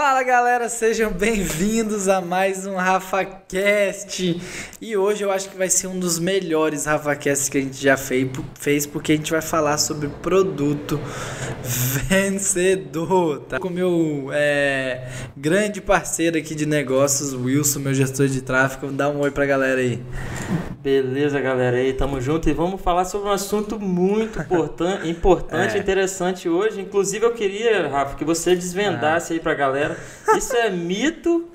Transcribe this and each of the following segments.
Fala galera, sejam bem-vindos a mais um RafaCast. E hoje eu acho que vai ser um dos melhores RafaCasts que a gente já fez, porque a gente vai falar sobre produto vencedor. Tá? Com meu é, grande parceiro aqui de negócios, Wilson, meu gestor de tráfego. Dá um oi pra galera aí. Beleza, galera aí, tamo junto e vamos falar sobre um assunto muito importante, importante é. interessante hoje. Inclusive, eu queria, Rafa, que você desvendasse ah. aí pra galera galera. Isso é mito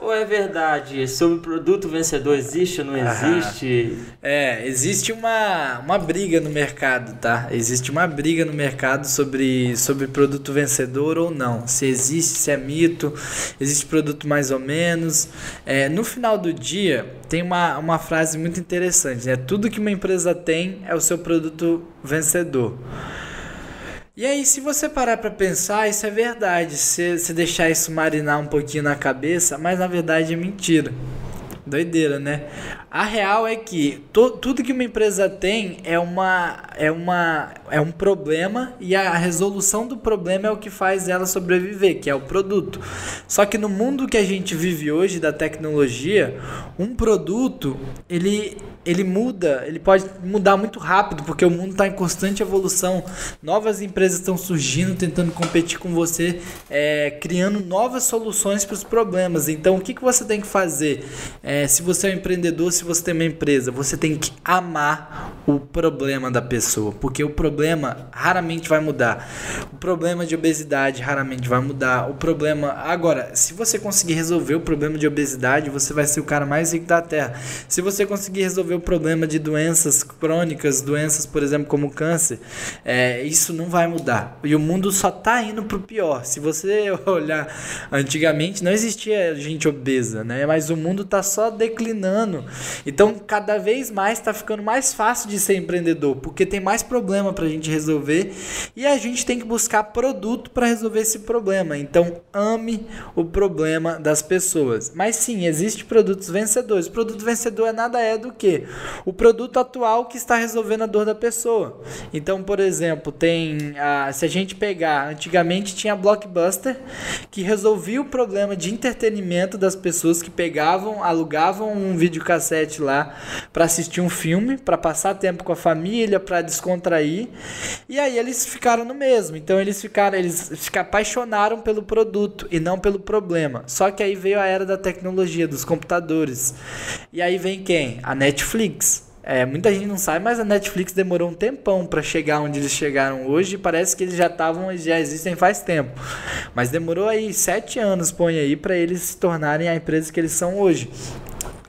ou é verdade? Sobre o produto vencedor existe ou não existe? É, existe uma, uma briga no mercado, tá? Existe uma briga no mercado sobre, sobre produto vencedor ou não. Se existe, se é mito, existe produto mais ou menos. É, no final do dia, tem uma, uma frase muito interessante, né? Tudo que uma empresa tem é o seu produto vencedor. E aí, se você parar para pensar, isso é verdade. Se você deixar isso marinar um pouquinho na cabeça, mas na verdade é mentira. Doideira, né? A real é que to, tudo que uma empresa tem é, uma, é, uma, é um problema e a resolução do problema é o que faz ela sobreviver, que é o produto. Só que no mundo que a gente vive hoje da tecnologia, um produto ele ele muda, ele pode mudar muito rápido, porque o mundo está em constante evolução. Novas empresas estão surgindo, tentando competir com você, é, criando novas soluções para os problemas. Então, o que, que você tem que fazer? É, se você é um empreendedor, se você tem uma empresa, você tem que amar o problema da pessoa, porque o problema raramente vai mudar. O problema de obesidade raramente vai mudar. O problema. Agora, se você conseguir resolver o problema de obesidade, você vai ser o cara mais rico da Terra. Se você conseguir resolver o problema de doenças crônicas, doenças, por exemplo, como câncer, é, isso não vai mudar. E o mundo só está indo para o pior. Se você olhar antigamente, não existia gente obesa, né? Mas o mundo está só declinando. Então, cada vez mais está ficando mais fácil de ser empreendedor, porque tem mais problema para a gente resolver e a gente tem que buscar produto para resolver esse problema. Então, ame o problema das pessoas. Mas sim, existe produtos vencedores. O produto vencedor é nada é do que o produto atual que está resolvendo a dor da pessoa. Então, por exemplo, tem a, se a gente pegar, antigamente tinha Blockbuster que resolvia o problema de entretenimento das pessoas que pegavam, alugavam um videocassete lá para assistir um filme, para passar tempo com a família, para descontrair. E aí eles ficaram no mesmo. Então eles ficaram, eles se apaixonaram pelo produto e não pelo problema. Só que aí veio a era da tecnologia, dos computadores. E aí vem quem? A Netflix Netflix. É, muita gente não sabe, mas a Netflix demorou um tempão para chegar onde eles chegaram hoje. Parece que eles já estavam, já existem faz tempo. Mas demorou aí sete anos, põe aí, para eles se tornarem a empresa que eles são hoje.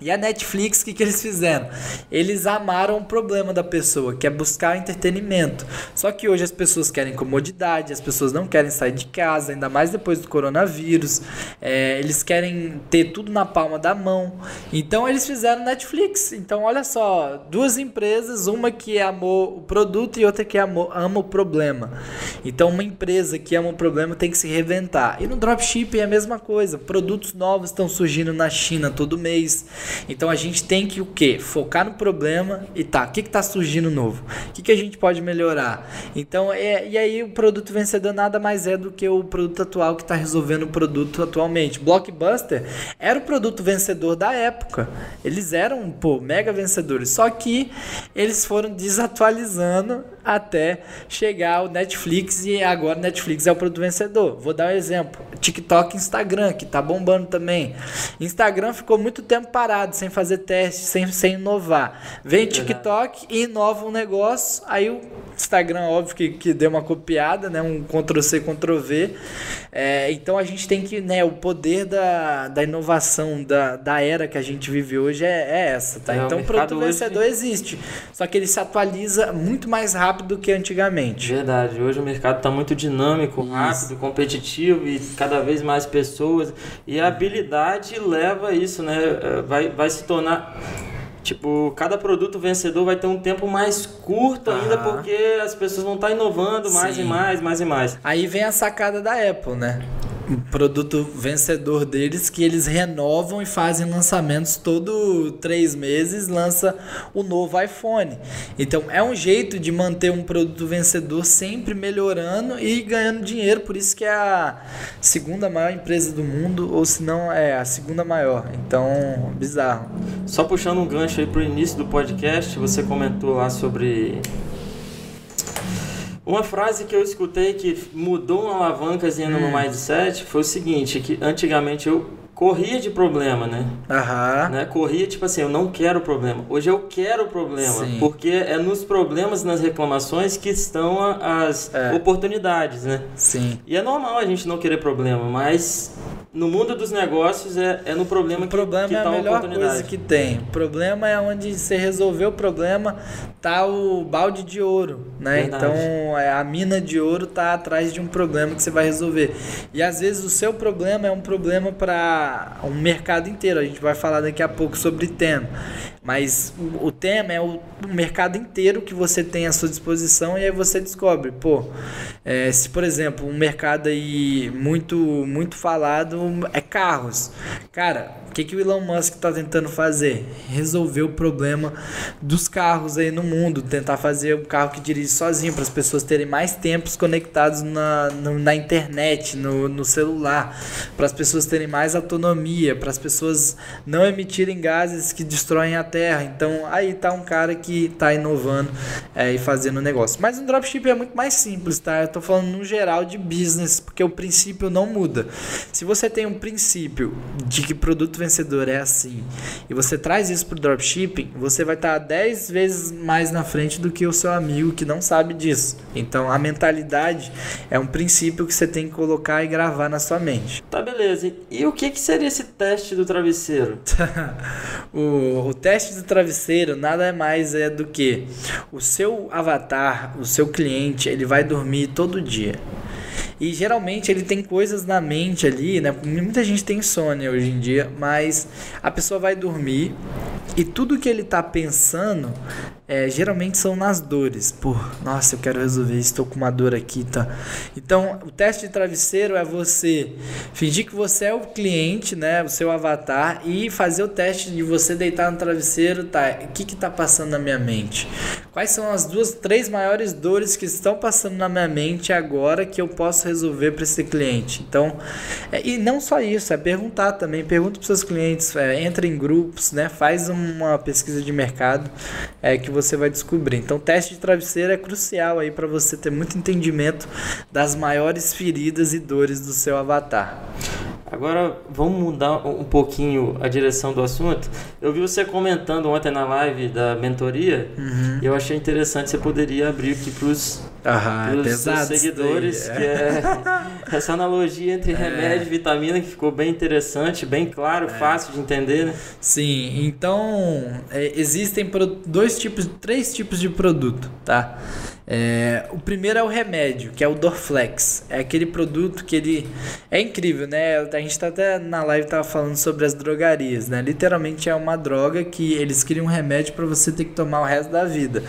E a Netflix, o que, que eles fizeram? Eles amaram o problema da pessoa, que é buscar entretenimento. Só que hoje as pessoas querem comodidade, as pessoas não querem sair de casa, ainda mais depois do coronavírus. É, eles querem ter tudo na palma da mão. Então eles fizeram Netflix. Então olha só, duas empresas, uma que amou o produto e outra que amou, ama o problema. Então uma empresa que ama o problema tem que se reinventar. E no dropshipping é a mesma coisa. Produtos novos estão surgindo na China todo mês. Então a gente tem que o quê? Focar no problema e tá, o que está surgindo novo? O que, que a gente pode melhorar? Então, é, e aí o produto vencedor nada mais é do que o produto atual que está resolvendo o produto atualmente. Blockbuster era o produto vencedor da época. Eles eram, pô, mega vencedores. Só que eles foram desatualizando até chegar o Netflix e agora o Netflix é o produto vencedor. Vou dar um exemplo: TikTok e Instagram, que tá bombando também. Instagram ficou muito tempo parado, sem fazer teste, sem, sem inovar. Vem TikTok e inova um negócio, aí o Instagram, óbvio que, que deu uma copiada, né? Um Ctrl-C, Ctrl-V. É, então a gente tem que, né? O poder da, da inovação, da, da era que a gente vive hoje é, é essa, tá? É, então o produto vencedor hoje... existe. Só que ele se atualiza muito mais rápido rápido do que antigamente. Verdade. Hoje o mercado está muito dinâmico, Isso. rápido, competitivo e cada vez mais pessoas. E a habilidade leva isso, né? É, vai, vai se tornar. Tipo, cada produto vencedor vai ter um tempo mais curto ainda, porque as pessoas vão estar tá inovando mais Sim. e mais, mais e mais. Aí vem a sacada da Apple, né? Produto vencedor deles que eles renovam e fazem lançamentos todo três meses lança o novo iPhone. Então é um jeito de manter um produto vencedor sempre melhorando e ganhando dinheiro por isso que é a segunda maior empresa do mundo ou se não é a segunda maior. Então bizarro. Só puxando um gancho aí pro início do podcast você comentou lá sobre uma frase que eu escutei que mudou uma alavanca hum. no mindset foi o seguinte, que antigamente eu corria de problema, né? Aham. Né? Corria tipo assim, eu não quero problema. Hoje eu quero problema, Sim. porque é nos problemas, nas reclamações que estão as é. oportunidades, né? Sim. E é normal a gente não querer problema, mas no mundo dos negócios é, é no problema o que, problema que é tá a melhor coisa que tem. O problema é onde você resolveu o problema, tá o balde de ouro, né? Verdade. Então é, a mina de ouro tá atrás de um problema que você vai resolver. E às vezes o seu problema é um problema para um mercado inteiro. A gente vai falar daqui a pouco sobre tema. Mas o tema é o mercado inteiro que você tem à sua disposição e aí você descobre, pô, é, se por exemplo um mercado aí muito muito falado é carros, cara, o que, que o Elon Musk está tentando fazer? Resolver o problema dos carros aí no mundo. Tentar fazer um carro que dirige sozinho para as pessoas terem mais tempos conectados na, no, na internet, no, no celular. Para as pessoas terem mais autonomia. Para as pessoas não emitirem gases que destroem a terra. Então aí tá um cara que está inovando é, e fazendo negócio. Mas o dropship é muito mais simples, tá? Eu estou falando no geral de business, porque o princípio não muda. Se você tem um princípio de que produto vencedor é assim, e você traz isso pro dropshipping, você vai estar tá 10 vezes mais na frente do que o seu amigo que não sabe disso. Então a mentalidade é um princípio que você tem que colocar e gravar na sua mente. Tá, beleza. E o que, que seria esse teste do travesseiro? o, o teste do travesseiro nada mais é do que o seu avatar, o seu cliente, ele vai dormir todo dia. E geralmente ele tem coisas na mente ali, né? Muita gente tem insônia hoje em dia, mas a pessoa vai dormir e tudo que ele tá pensando é, geralmente são nas dores. Pô, nossa, eu quero resolver isso, estou com uma dor aqui, tá? Então, o teste de travesseiro é você fingir que você é o cliente, né? O seu avatar, e fazer o teste de você deitar no travesseiro, tá? O que que tá passando na minha mente? Quais são as duas, três maiores dores que estão passando na minha mente agora que eu posso resolver para esse cliente? Então, é, e não só isso, é perguntar também. Pergunta para seus clientes, é, entra em grupos, né? Faz uma pesquisa de mercado é, que você você vai descobrir. Então, teste de travesseiro é crucial aí para você ter muito entendimento das maiores feridas e dores do seu avatar. Agora vamos mudar um pouquinho a direção do assunto. Eu vi você comentando ontem na live da mentoria uhum. e eu achei interessante. Você poderia abrir aqui para os é seguidores, daí, é. que é essa analogia entre é. remédio e vitamina que ficou bem interessante, bem claro, é. fácil de entender, né? Sim, então é, existem dois tipos, três tipos de produto, tá? É, o primeiro é o remédio, que é o Dorflex. É aquele produto que ele é incrível, né? A gente tá até na live tava falando sobre as drogarias, né? Literalmente é uma droga que eles criam um remédio para você ter que tomar o resto da vida.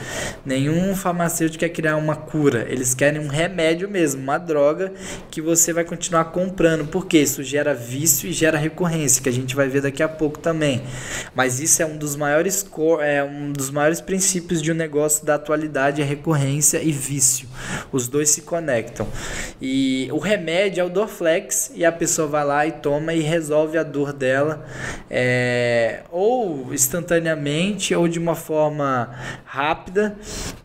Nenhum farmacêutico quer criar uma cura, eles querem um remédio mesmo, uma droga que você vai continuar comprando, porque isso gera vício e gera recorrência, que a gente vai ver daqui a pouco também. Mas isso é um dos maiores é um dos maiores princípios de um negócio da atualidade, é recorrência e vício. Os dois se conectam. E o remédio é o Dorflex e a pessoa vai lá e toma e resolve a dor dela, é, ou instantaneamente ou de uma forma rápida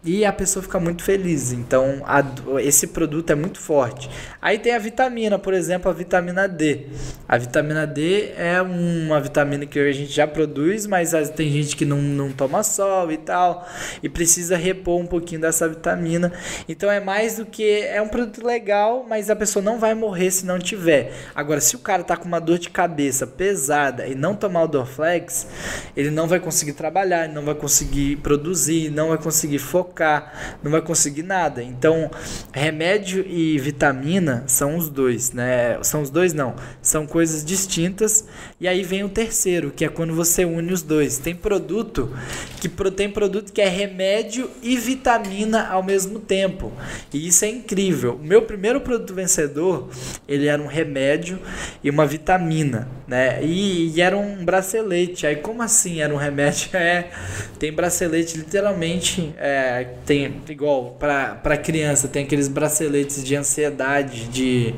e a pessoa fica muito feliz. Então, a, esse produto é muito forte. Aí tem a vitamina, por exemplo, a vitamina D. A vitamina D é uma vitamina que a gente já produz, mas tem gente que não, não toma sol e tal, e precisa repor um pouquinho dessa vitamina vitamina. Então é mais do que é um produto legal, mas a pessoa não vai morrer se não tiver. Agora, se o cara tá com uma dor de cabeça pesada e não tomar o Dorflex, ele não vai conseguir trabalhar, não vai conseguir produzir, não vai conseguir focar, não vai conseguir nada. Então, remédio e vitamina são os dois, né? São os dois não, são coisas distintas. E aí vem o terceiro, que é quando você une os dois. Tem produto que tem produto que é remédio e vitamina ao mesmo tempo. E isso é incrível. O meu primeiro produto vencedor, ele era um remédio e uma vitamina, né? E, e era um bracelete. Aí como assim era um remédio? É, tem bracelete literalmente, é, tem igual para criança, tem aqueles braceletes de ansiedade, de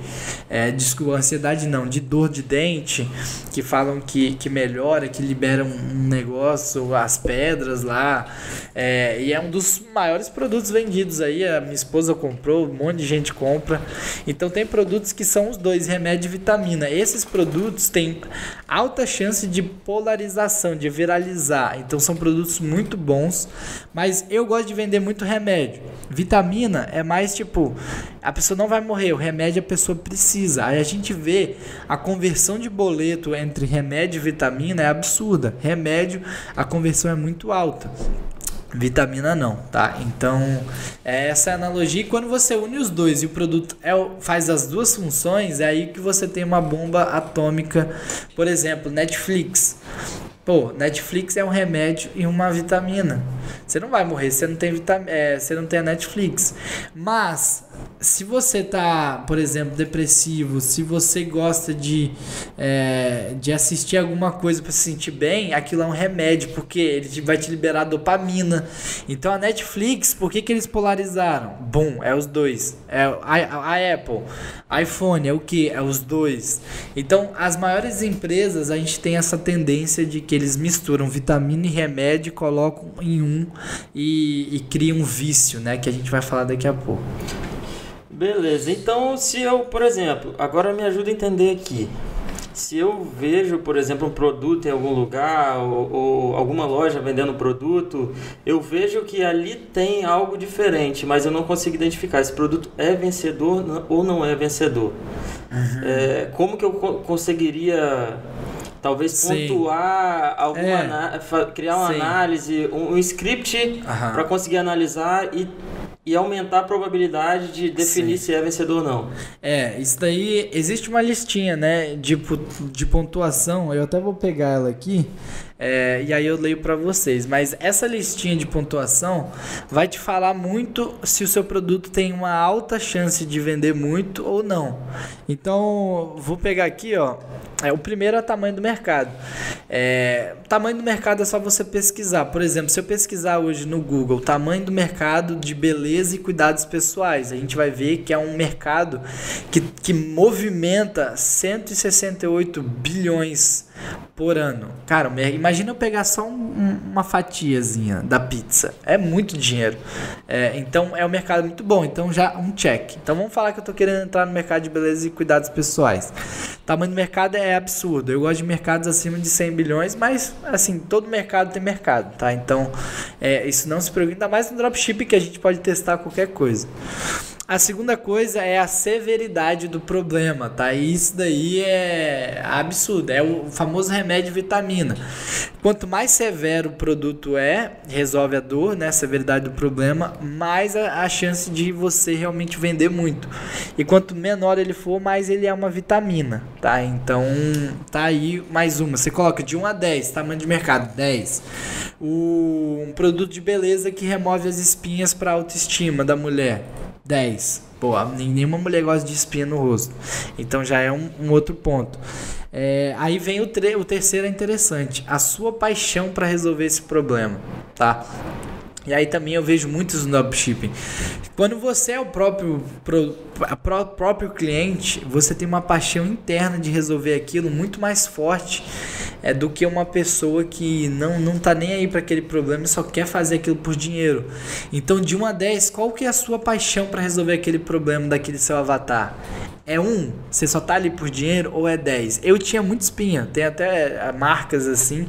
é, desculpa, ansiedade não, de dor de dente, que falam que, que melhora, que libera um negócio, as pedras lá. É, e é um dos maiores produtos vendidos aí. A minha esposa comprou, um monte de gente compra. Então tem produtos que são os dois, remédio e vitamina. Esses produtos têm alta chance de polarização, de viralizar. Então são produtos muito bons. Mas eu gosto de vender muito remédio. Vitamina é mais tipo, a pessoa não vai morrer, o remédio a pessoa precisa. Aí a gente vê a conversão de boleto entre remédio e vitamina é absurda. Remédio, a conversão é muito alta. Vitamina não, tá? Então, essa é a analogia. E quando você une os dois e o produto é, faz as duas funções, é aí que você tem uma bomba atômica. Por exemplo, Netflix. Pô, Netflix é um remédio e uma vitamina. Você não vai morrer, você não tem vitamina, é, você não tem a Netflix. Mas se você tá, por exemplo, depressivo, se você gosta de, é, de assistir alguma coisa para se sentir bem, aquilo é um remédio, porque ele vai te liberar dopamina. Então a Netflix, por que, que eles polarizaram? Bom, é os dois. É a, a Apple, iPhone, é o que? É os dois. Então as maiores empresas, a gente tem essa tendência de que eles misturam vitamina e remédio, colocam em um e, e criam um vício, né? Que a gente vai falar daqui a pouco. Beleza, então se eu, por exemplo, agora me ajuda a entender aqui. Se eu vejo, por exemplo, um produto em algum lugar ou, ou, alguma loja vendendo produto, eu vejo que ali tem algo diferente, mas eu não consigo identificar esse produto é vencedor ou não é vencedor. Uhum. É, como que eu conseguiria talvez Sim. pontuar alguma é. criar uma Sim. análise, um, um script para conseguir analisar e e aumentar a probabilidade de definir Sim. se é vencedor ou não. É, isso daí existe uma listinha, né, de, de pontuação. Eu até vou pegar ela aqui. É, e aí eu leio para vocês. Mas essa listinha de pontuação vai te falar muito se o seu produto tem uma alta chance de vender muito ou não. Então vou pegar aqui, ó. É, o primeiro é o tamanho do mercado. É, tamanho do mercado é só você pesquisar. Por exemplo, se eu pesquisar hoje no Google tamanho do mercado de beleza e cuidados pessoais, a gente vai ver que é um mercado que, que movimenta 168 bilhões por ano. Cara, imagina eu pegar só um, uma fatiazinha da pizza. É muito dinheiro. É, então é um mercado muito bom. Então já um check. Então vamos falar que eu tô querendo entrar no mercado de beleza e cuidados pessoais. Tamanho do mercado é absurdo. Eu gosto de mercados acima de 100 bilhões, mas assim, todo mercado tem mercado, tá? Então é, isso não se preocupe, ainda mais no dropship que a gente pode testar qualquer coisa. A segunda coisa é a severidade do problema, tá? E isso daí é absurdo, é o famoso remédio vitamina. Quanto mais severo o produto é, resolve a dor, né, a severidade do problema, mais a, a chance de você realmente vender muito. E quanto menor ele for, mais ele é uma vitamina, tá? Então, tá aí mais uma. Você coloca de 1 a 10, tamanho de mercado, 10. O, um produto de beleza que remove as espinhas para autoestima da mulher 10. Pô, nenhuma mulher gosta de espinha no rosto. Então já é um, um outro ponto. É, aí vem o, o terceiro é interessante. A sua paixão para resolver esse problema, tá? E aí também eu vejo muitos no dropshipping. Quando você é o próprio, pro, pro, próprio cliente, você tem uma paixão interna de resolver aquilo muito mais forte é, do que uma pessoa que não, não tá nem aí para aquele problema e só quer fazer aquilo por dinheiro. Então, de 1 a 10, qual que é a sua paixão para resolver aquele problema daquele seu avatar? É um, você só tá ali por dinheiro ou é 10? Eu tinha muito espinha, tem até é, marcas assim.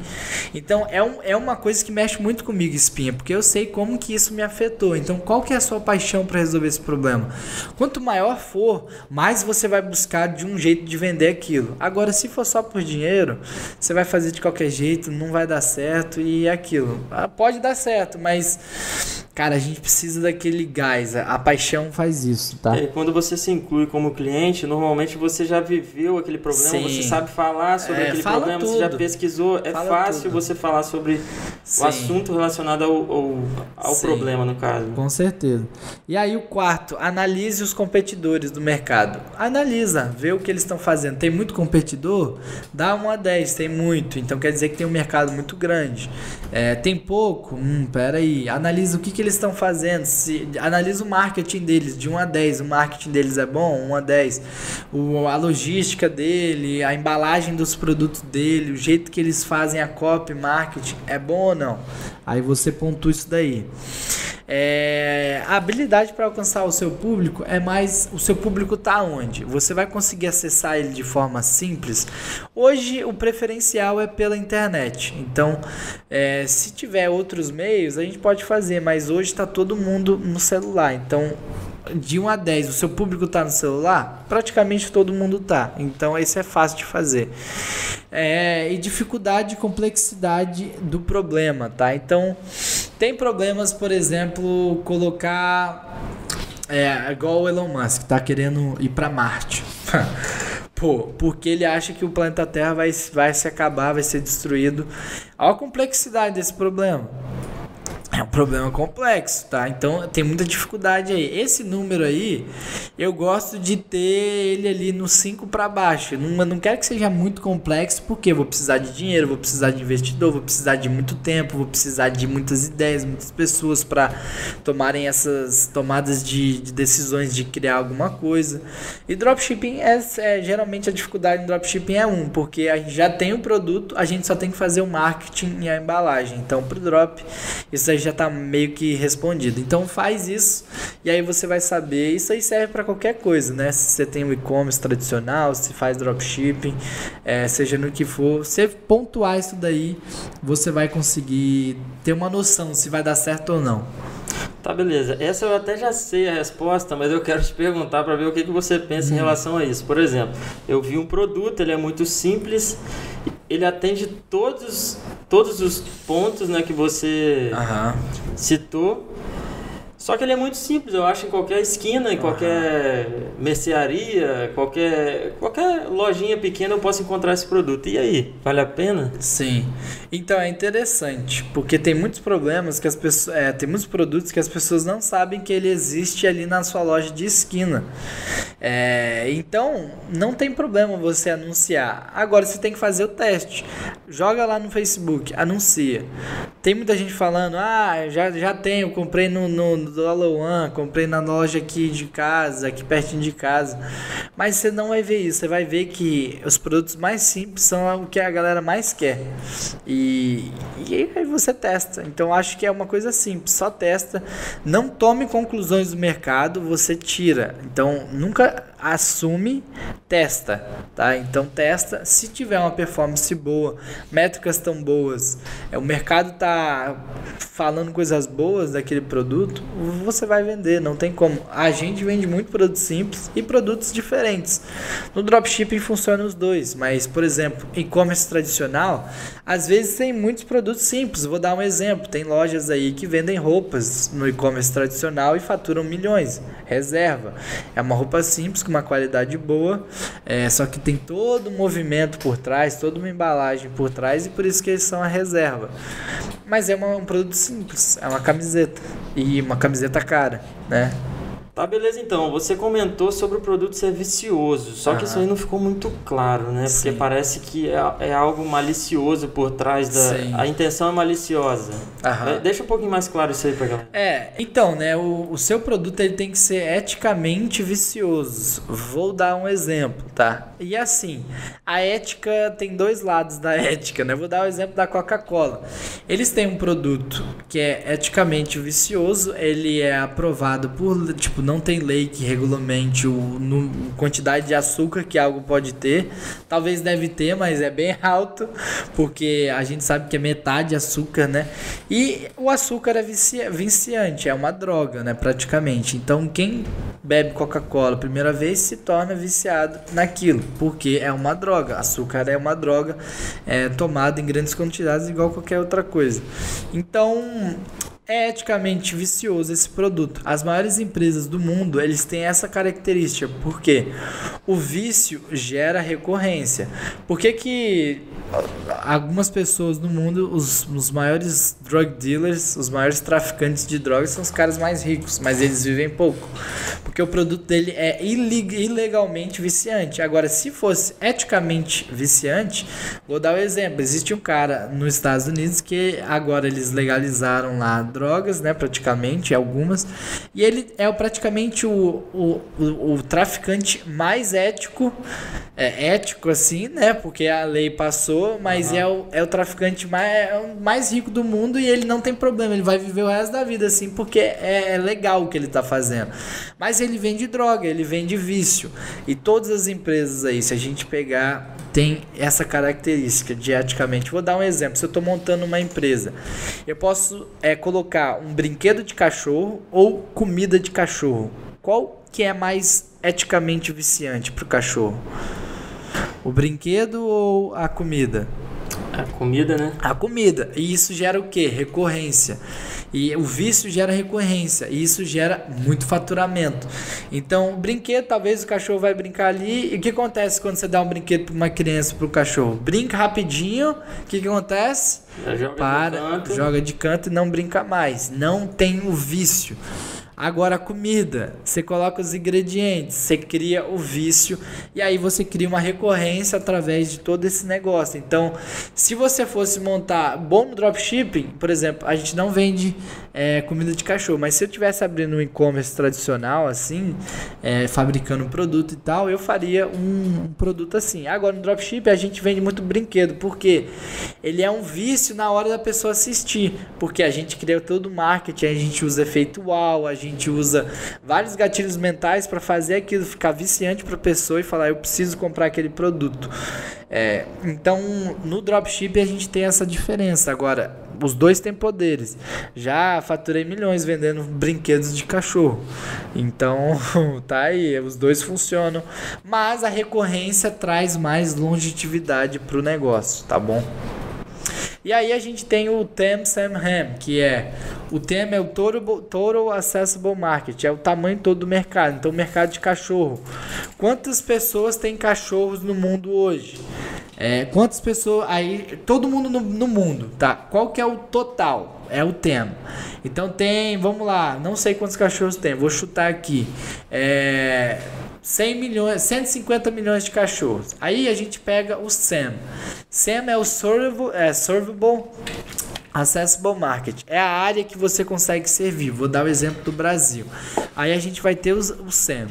Então é, um, é uma coisa que mexe muito comigo, espinha, porque eu sei como que isso me afetou. Então qual que é a sua paixão para resolver esse problema? Quanto maior for, mais você vai buscar de um jeito de vender aquilo. Agora, se for só por dinheiro, você vai fazer de qualquer jeito, não vai dar certo e é aquilo. Ah, pode dar certo, mas Cara, a gente precisa daquele gás. A paixão faz isso, tá? É, quando você se inclui como cliente, normalmente você já viveu aquele problema, Sim. você sabe falar sobre é, aquele problema, tudo. você já pesquisou. É fala fácil tudo. você falar sobre Sim. o assunto relacionado ao, ao, ao problema, no caso. Com certeza. E aí o quarto, analise os competidores do mercado. Analisa, vê o que eles estão fazendo. Tem muito competidor? Dá 1 a 10, tem muito. Então quer dizer que tem um mercado muito grande. É, tem pouco? Hum, peraí. Analisa o que, que eles estão fazendo. Se, analisa o marketing deles, de 1 a 10. O marketing deles é bom? 1 a 10. O, a logística dele, a embalagem dos produtos dele, o jeito que eles fazem a copy, marketing, é bom ou não? Aí você pontua isso daí. É, a habilidade para alcançar o seu público é mais o seu público está onde? Você vai conseguir acessar ele de forma simples. Hoje o preferencial é pela internet. Então, é, se tiver outros meios, a gente pode fazer, mas hoje está todo mundo no celular. Então, de 1 a 10, o seu público está no celular? Praticamente todo mundo está. Então, isso é fácil de fazer. É, e dificuldade e complexidade do problema, tá? Então, tem problemas, por exemplo, colocar. É, igual o Elon Musk, tá querendo ir para Marte. Pô, porque ele acha que o planeta Terra vai, vai se acabar, vai ser destruído. Olha a complexidade desse problema. É um problema complexo, tá? Então tem muita dificuldade aí. Esse número aí, eu gosto de ter ele ali no 5 para baixo. Não, não quero que seja muito complexo, porque vou precisar de dinheiro, vou precisar de investidor, vou precisar de muito tempo, vou precisar de muitas ideias, muitas pessoas para tomarem essas tomadas de, de, decisões de criar alguma coisa. E dropshipping é, é geralmente a dificuldade em dropshipping é um, porque a gente já tem o produto, a gente só tem que fazer o marketing e a embalagem. Então, pro drop, isso aí já está meio que respondido. Então faz isso e aí você vai saber. Isso aí serve para qualquer coisa, né? Se você tem um e-commerce tradicional, se faz dropshipping, é, seja no que for, você pontuar isso daí, você vai conseguir ter uma noção se vai dar certo ou não. Tá, beleza. Essa eu até já sei a resposta, mas eu quero te perguntar para ver o que, que você pensa hum. em relação a isso. Por exemplo, eu vi um produto, ele é muito simples, ele atende todos, todos os pontos né, que você uhum. citou. Só que ele é muito simples, eu acho, em qualquer esquina, em uhum. qualquer mercearia, qualquer, qualquer lojinha pequena eu posso encontrar esse produto. E aí, vale a pena? Sim. Então é interessante, porque tem muitos problemas que as pessoas. É, tem muitos produtos que as pessoas não sabem que ele existe ali na sua loja de esquina. É, então, não tem problema você anunciar. Agora você tem que fazer o teste. Joga lá no Facebook, anuncia. Tem muita gente falando, ah, já, já tenho, comprei no, no do One, comprei na loja aqui de casa, aqui pertinho de casa. Mas você não vai ver isso, você vai ver que os produtos mais simples são o que a galera mais quer. E, e aí você testa. Então acho que é uma coisa simples, só testa. Não tome conclusões do mercado, você tira. Então nunca assume, testa, tá? Então testa, se tiver uma performance boa, métricas tão boas, é, o mercado tá falando coisas boas daquele produto, você vai vender, não tem como. A gente vende muito produto simples e produtos diferentes. No dropshipping funciona os dois, mas por exemplo, e-commerce tradicional, às vezes tem muitos produtos simples. Vou dar um exemplo, tem lojas aí que vendem roupas no e-commerce tradicional e faturam milhões. Reserva. É uma roupa simples uma qualidade boa, é, só que tem todo um movimento por trás, toda uma embalagem por trás e por isso que eles são a reserva. Mas é uma, um produto simples, é uma camiseta e uma camiseta cara, né? Tá, beleza então. Você comentou sobre o produto ser vicioso, só que isso aí não ficou muito claro, né? Sim. Porque parece que é, é, algo malicioso por trás da. Sim. A intenção é maliciosa. É, deixa um pouquinho mais claro isso aí pra galera. É, então, né? O, o seu produto ele tem que ser eticamente vicioso. Vou dar um exemplo, tá? E assim, a ética tem dois lados da ética, né? Vou dar o exemplo da Coca-Cola. Eles têm um produto que é eticamente vicioso, ele é aprovado por, Tipo, não tem lei que regulamente o no, quantidade de açúcar que algo pode ter. Talvez deve ter, mas é bem alto, porque a gente sabe que é metade açúcar, né? E o açúcar é vicia, viciante, é uma droga, né? Praticamente. Então, quem bebe Coca-Cola primeira vez se torna viciado naquilo, porque é uma droga. Açúcar é uma droga é, tomada em grandes quantidades, igual qualquer outra coisa. Então, é eticamente vicioso esse produto. As maiores empresas do mundo, eles têm essa característica, porque o vício gera recorrência. Por que que algumas pessoas no mundo, os, os maiores drug dealers, os maiores traficantes de drogas são os caras mais ricos, mas eles vivem pouco. Porque o produto dele é ilegalmente viciante. Agora, se fosse eticamente viciante, vou dar um exemplo. Existe um cara nos Estados Unidos que agora eles legalizaram lá drogas, né, praticamente, algumas, e ele é praticamente o, o, o, o traficante mais ético, é, ético assim, né, porque a lei passou, mas uhum. é, o, é o traficante mais, é o mais rico do mundo e ele não tem problema, ele vai viver o resto da vida assim, porque é, é legal o que ele está fazendo. Mas ele vende droga, ele vende vício. E todas as empresas aí, se a gente pegar, tem essa característica de eticamente. Vou dar um exemplo. Se eu estou montando uma empresa, eu posso é, colocar um brinquedo de cachorro ou comida de cachorro. Qual que é mais eticamente viciante para o cachorro? O brinquedo ou a comida? A comida, né? A comida. E isso gera o quê? Recorrência. E o vício gera recorrência. E isso gera muito faturamento. Então, o brinquedo, talvez o cachorro vai brincar ali. E o que acontece quando você dá um brinquedo para uma criança, para o cachorro? Brinca rapidinho. O que, que acontece? Joga Para, de joga de canto e não brinca mais. Não tem o vício. Agora a comida, você coloca os ingredientes, você cria o vício e aí você cria uma recorrência através de todo esse negócio. Então, se você fosse montar bom dropshipping, por exemplo, a gente não vende é, comida de cachorro, mas se eu tivesse abrindo um e-commerce tradicional assim, é, fabricando um produto e tal, eu faria um, um produto assim. Agora no dropshipping a gente vende muito brinquedo, porque ele é um vício na hora da pessoa assistir, porque a gente cria todo o marketing, a gente usa efeito wow, a gente gente usa vários gatilhos mentais para fazer aquilo ficar viciante para a pessoa e falar eu preciso comprar aquele produto. É, então no dropship a gente tem essa diferença. Agora, os dois têm poderes. Já faturei milhões vendendo brinquedos de cachorro. Então, tá aí, os dois funcionam. Mas a recorrência traz mais longevidade para o negócio, tá bom? E aí a gente tem o TAM SAM que é o TAM é o Total, Total Accessible Market, é o tamanho todo do mercado. Então, o mercado de cachorro. Quantas pessoas têm cachorros no mundo hoje? É, quantas pessoas aí, todo mundo no, no, mundo, tá? Qual que é o total? É o tema. Então tem, vamos lá, não sei quantos cachorros tem, vou chutar aqui. É, 100 milhões, 150 milhões de cachorros. Aí a gente pega o SAM. SAM é o Servable, é, servable Accessible Market. É a área que você consegue servir. Vou dar o exemplo do Brasil. Aí a gente vai ter os, o SAM.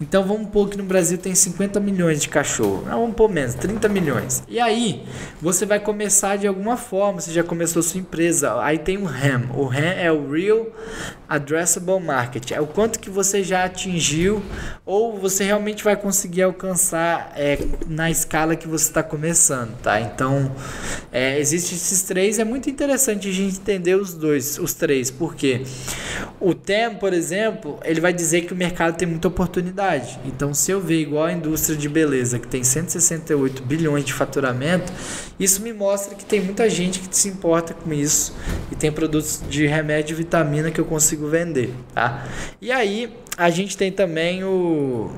Então vamos pôr que no Brasil tem 50 milhões de cachorro. Não, vamos pôr menos, 30 milhões. E aí, você vai começar de alguma forma, você já começou sua empresa. Aí tem o RAM. O RAM é o Real Addressable Market. É o quanto que você já atingiu ou você realmente vai conseguir alcançar é, na escala que você está começando, tá? Então, é, esses três. É muito interessante a gente entender os dois, os três, porque o TEM, por exemplo, ele vai dizer que o mercado tem muita oportunidade. Então, se eu ver igual a indústria de beleza, que tem 168 bilhões de faturamento, isso me mostra que tem muita gente que se importa com isso e tem produtos de remédio e vitamina que eu consigo vender, tá? E aí, a gente tem também o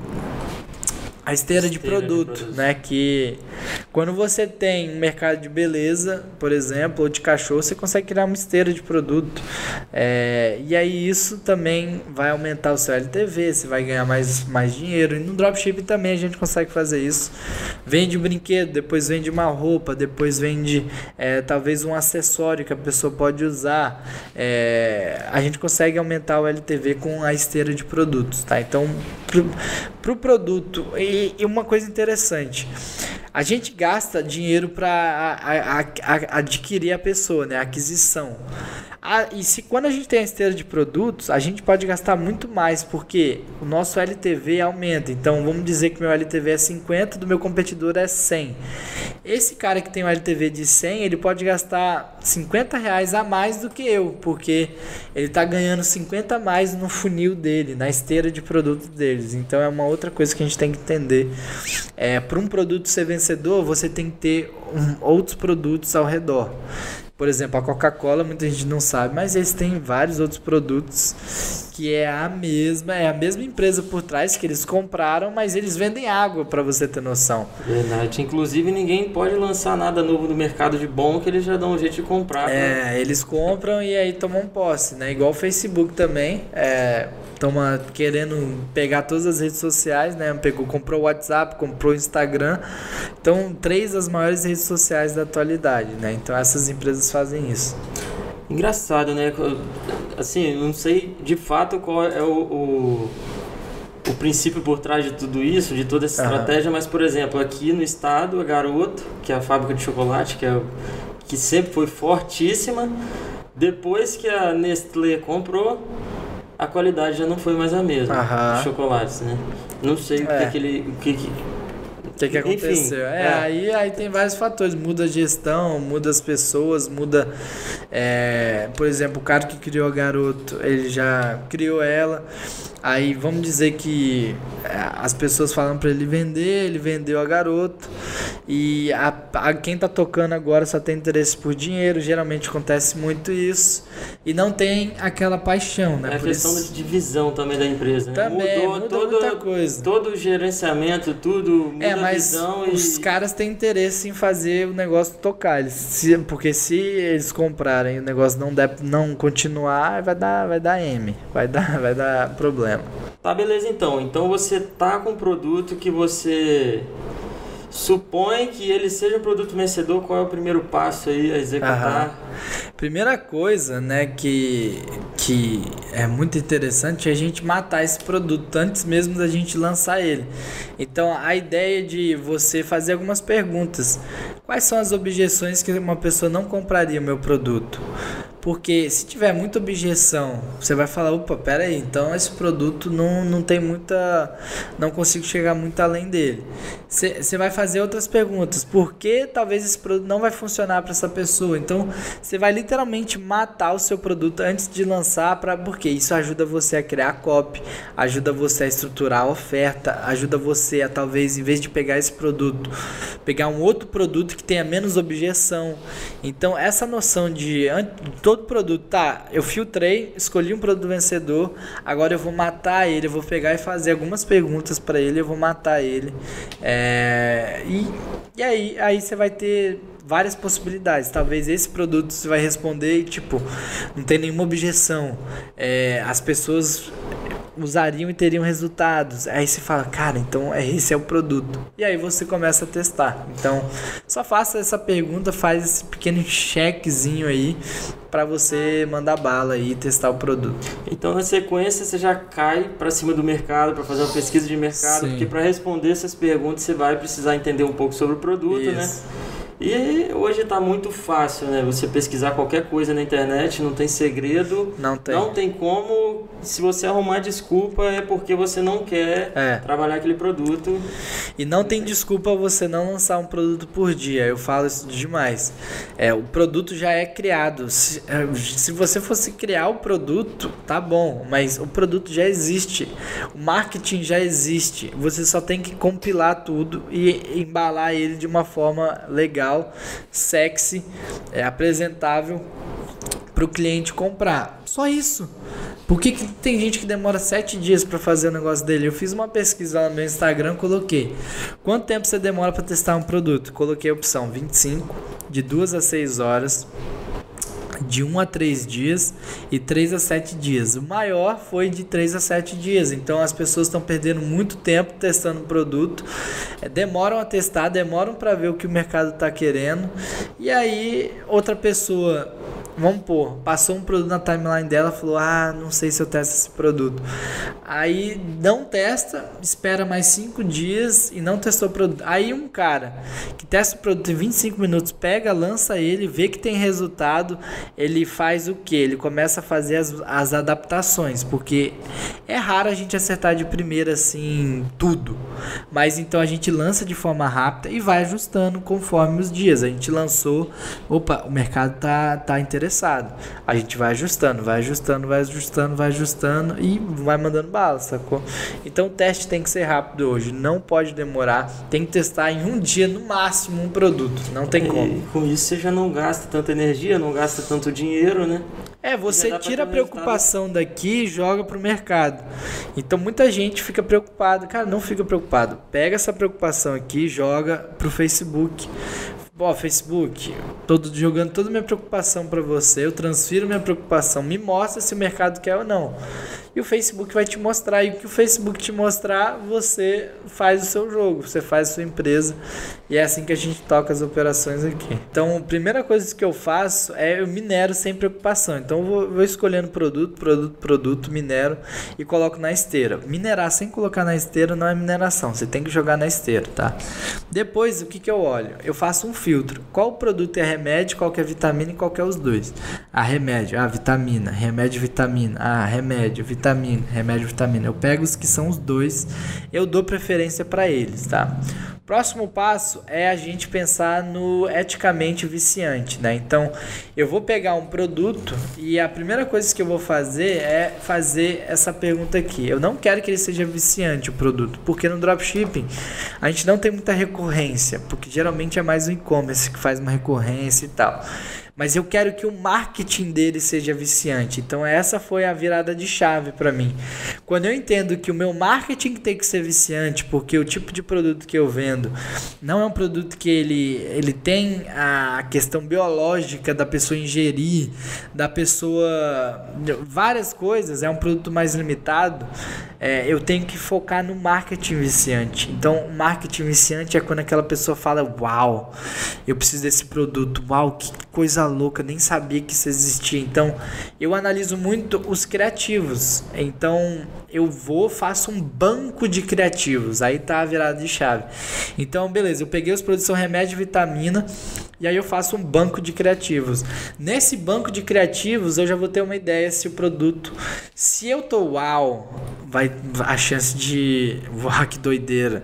a esteira, de, produto, de produto, né? Que quando você tem um mercado de beleza, por exemplo, ou de cachorro, você consegue criar uma esteira de produto. É, e aí isso também vai aumentar o seu LTV, você vai ganhar mais, mais dinheiro. E no dropshipping também a gente consegue fazer isso. Vende um brinquedo, depois vende uma roupa, depois vende é, talvez um acessório que a pessoa pode usar. É, a gente consegue aumentar o LTV com a esteira de produtos, tá? Então, pro, pro produto. E, e uma coisa interessante, a gente gasta dinheiro para adquirir a pessoa, né? A aquisição. E se quando a gente tem a esteira de produtos, a gente pode gastar muito mais, porque o nosso LTV aumenta. Então vamos dizer que meu LTV é 50, do meu competidor é 100. Esse cara que tem um LTV de 100, ele pode gastar 50 reais a mais do que eu, porque ele está ganhando 50 a mais no funil dele, na esteira de produtos deles. Então é uma outra coisa que a gente tem que entender. É, Para um produto ser vencedor, você tem que ter um, outros produtos ao redor. Por exemplo, a Coca-Cola, muita gente não sabe, mas eles têm vários outros produtos que é a mesma, é a mesma empresa por trás que eles compraram, mas eles vendem água para você ter noção. Verdade. Inclusive ninguém pode lançar nada novo no mercado de bom que eles já dão um jeito de comprar. É, né? eles compram e aí tomam posse, né? Igual o Facebook também, é, toma querendo pegar todas as redes sociais, né? Pegou, comprou o WhatsApp, comprou o Instagram. Então, três das maiores redes sociais da atualidade, né? Então essas empresas fazem isso. Engraçado, né? Assim, não sei de fato qual é o, o, o princípio por trás de tudo isso, de toda essa uhum. estratégia, mas, por exemplo, aqui no estado, a Garoto, que é a fábrica de chocolate, que, é, que sempre foi fortíssima, depois que a Nestlé comprou, a qualidade já não foi mais a mesma uhum. de chocolates, né? Não sei é. o que, é. que ele. O que, que o que, que aconteceu? Enfim, é, é, Aí, aí tem vários fatores. Muda a gestão, muda as pessoas, muda. É, por exemplo, o cara que criou a garoto, ele já criou ela. Aí vamos dizer que é, as pessoas falam para ele vender, ele vendeu a garoto. E a, a, quem tá tocando agora só tem interesse por dinheiro. Geralmente acontece muito isso. E não tem aquela paixão, né? É a questão isso... de divisão também da empresa. Né? Também, mudou, mudou todo, muita coisa. Todo o gerenciamento, tudo muda é, mas os e... caras têm interesse em fazer o negócio tocar. Eles, se, porque se eles comprarem e o negócio não, der, não continuar, vai dar, vai dar M. Vai dar, vai dar problema. Tá, beleza então. Então você tá com um produto que você supõe que ele seja um produto vencedor, qual é o primeiro passo aí a executar? Aham. Primeira coisa, né, que, que é muito interessante é a gente matar esse produto antes mesmo da gente lançar ele. Então, a ideia de você fazer algumas perguntas. Quais são as objeções que uma pessoa não compraria o meu produto? Porque se tiver muita objeção, você vai falar, opa, pera aí, então esse produto não, não tem muita. não consigo chegar muito além dele. Você vai fazer outras perguntas. Por que talvez esse produto não vai funcionar para essa pessoa? Então você vai literalmente matar o seu produto antes de lançar, para porque isso ajuda você a criar copy, ajuda você a estruturar a oferta, ajuda você a talvez, em vez de pegar esse produto, pegar um outro produto que tenha menos objeção. Então essa noção de todo produto, tá, eu filtrei, escolhi um produto vencedor, agora eu vou matar ele, eu vou pegar e fazer algumas perguntas para ele, eu vou matar ele. É, e, e aí, aí você vai ter várias possibilidades. Talvez esse produto você vai responder e, tipo, não tem nenhuma objeção. É, as pessoas usariam e teriam resultados. Aí você fala, cara, então é, esse é o produto. E aí você começa a testar. Então, só faça essa pergunta, faz esse pequeno checkzinho aí para você mandar bala e testar o produto. Então, na sequência, você já cai para cima do mercado para fazer uma pesquisa de mercado, Sim. porque para responder essas perguntas você vai precisar entender um pouco sobre o produto, né? Isso. né? E hoje está muito fácil, né? Você pesquisar qualquer coisa na internet, não tem segredo. Não tem. Não tem como. Se você arrumar desculpa, é porque você não quer é. trabalhar aquele produto. E não tem desculpa você não lançar um produto por dia. Eu falo isso demais. É, o produto já é criado. Se, é, se você fosse criar o produto, tá bom. Mas o produto já existe. O marketing já existe. Você só tem que compilar tudo e embalar ele de uma forma legal legal, sexy, é apresentável para o cliente comprar. Só isso. Por que, que tem gente que demora sete dias para fazer o negócio dele? Eu fiz uma pesquisa lá no meu Instagram, coloquei quanto tempo você demora para testar um produto? Coloquei a opção 25, de 2 a 6 horas de 1 a 3 dias e 3 a 7 dias. O maior foi de 3 a 7 dias. Então as pessoas estão perdendo muito tempo testando o produto, é, demoram a testar, demoram para ver o que o mercado está querendo. E aí outra pessoa vamos pôr, passou um produto na timeline dela, falou: "Ah, não sei se eu testo esse produto". Aí não testa, espera mais 5 dias e não testou o produto. Aí um cara que testa o produto em 25 minutos, pega, lança ele, vê que tem resultado, ele faz o que? Ele começa a fazer as, as adaptações, porque é raro a gente acertar de primeira assim tudo. Mas então a gente lança de forma rápida e vai ajustando conforme os dias. A gente lançou, opa, o mercado tá tá interessante interessado. A gente vai ajustando, vai ajustando, vai ajustando, vai ajustando e vai mandando bala, sacou? Então o teste tem que ser rápido hoje, não pode demorar. Tem que testar em um dia no máximo um produto, não tem como. E com isso você já não gasta tanta energia, não gasta tanto dinheiro, né? É, você tira a preocupação daqui e joga pro mercado. Então muita gente fica preocupado. Cara, não fica preocupado. Pega essa preocupação aqui e joga pro Facebook. Ó, Facebook, tô jogando toda minha preocupação para você, eu transfiro minha preocupação, me mostra se o mercado quer ou não e o Facebook vai te mostrar. E o que o Facebook te mostrar, você faz o seu jogo, você faz a sua empresa. E é assim que a gente toca as operações aqui. Então, a primeira coisa que eu faço é eu minero sem preocupação. Então, eu vou, vou escolhendo produto, produto, produto, minero e coloco na esteira. Minerar sem colocar na esteira não é mineração, você tem que jogar na esteira, tá? Depois, o que, que eu olho? Eu faço um filtro. Qual produto é remédio, qual que é vitamina e qual que é os dois? Ah, remédio, ah, vitamina, remédio, vitamina, ah, remédio, vitamina vitamina, remédio vitamina. Eu pego os que são os dois, eu dou preferência para eles, tá? Próximo passo é a gente pensar no eticamente viciante, né? Então, eu vou pegar um produto e a primeira coisa que eu vou fazer é fazer essa pergunta aqui. Eu não quero que ele seja viciante o produto, porque no dropshipping a gente não tem muita recorrência, porque geralmente é mais o e-commerce que faz uma recorrência e tal mas eu quero que o marketing dele seja viciante. Então essa foi a virada de chave para mim. Quando eu entendo que o meu marketing tem que ser viciante, porque o tipo de produto que eu vendo não é um produto que ele, ele tem a questão biológica da pessoa ingerir, da pessoa várias coisas, é um produto mais limitado. É, eu tenho que focar no marketing viciante. Então, o marketing viciante é quando aquela pessoa fala: Uau, eu preciso desse produto, uau, que coisa coisa louca, nem sabia que isso existia. Então, eu analiso muito os criativos. Então, eu vou, faço um banco de criativos. Aí tá a virada de chave. Então, beleza, eu peguei os produtos remédio, vitamina, e aí eu faço um banco de criativos. Nesse banco de criativos, eu já vou ter uma ideia se o produto, se eu tô uau, vai a chance de, uau, que doideira.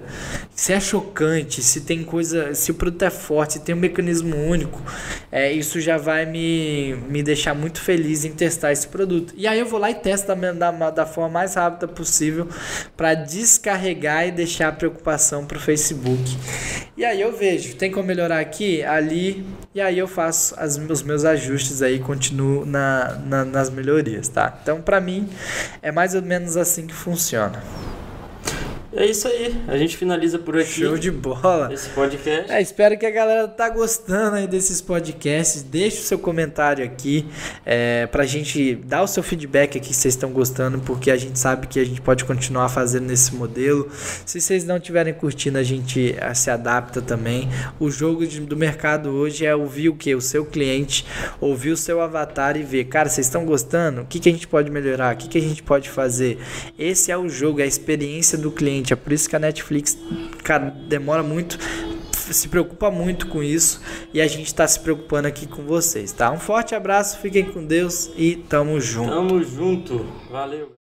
Se é chocante, se tem coisa, se o produto é forte, se tem um mecanismo único, é, isso já vai me, me deixar muito feliz em testar esse produto. E aí eu vou lá e testo da, da, da forma mais rápida possível para descarregar e deixar a preocupação para o Facebook. E aí eu vejo, tem como melhorar aqui, ali, e aí eu faço as, os meus ajustes aí, continuo na, na, nas melhorias, tá? Então, para mim, é mais ou menos assim que funciona. É isso aí, a gente finaliza por aqui. Show de bola. Esse podcast. É, espero que a galera tá gostando aí desses podcasts. Deixe o seu comentário aqui é, pra gente dar o seu feedback aqui se vocês estão gostando, porque a gente sabe que a gente pode continuar fazendo nesse modelo. Se vocês não estiverem curtindo, a gente eh, se adapta também. O jogo de, do mercado hoje é ouvir o que? O seu cliente, ouvir o seu avatar e ver, cara, vocês estão gostando? O que, que a gente pode melhorar? O que, que a gente pode fazer? Esse é o jogo, é a experiência do cliente é por isso que a Netflix, cara, demora muito, se preocupa muito com isso e a gente está se preocupando aqui com vocês, tá? Um forte abraço, fiquem com Deus e tamo junto. Tamo junto, valeu.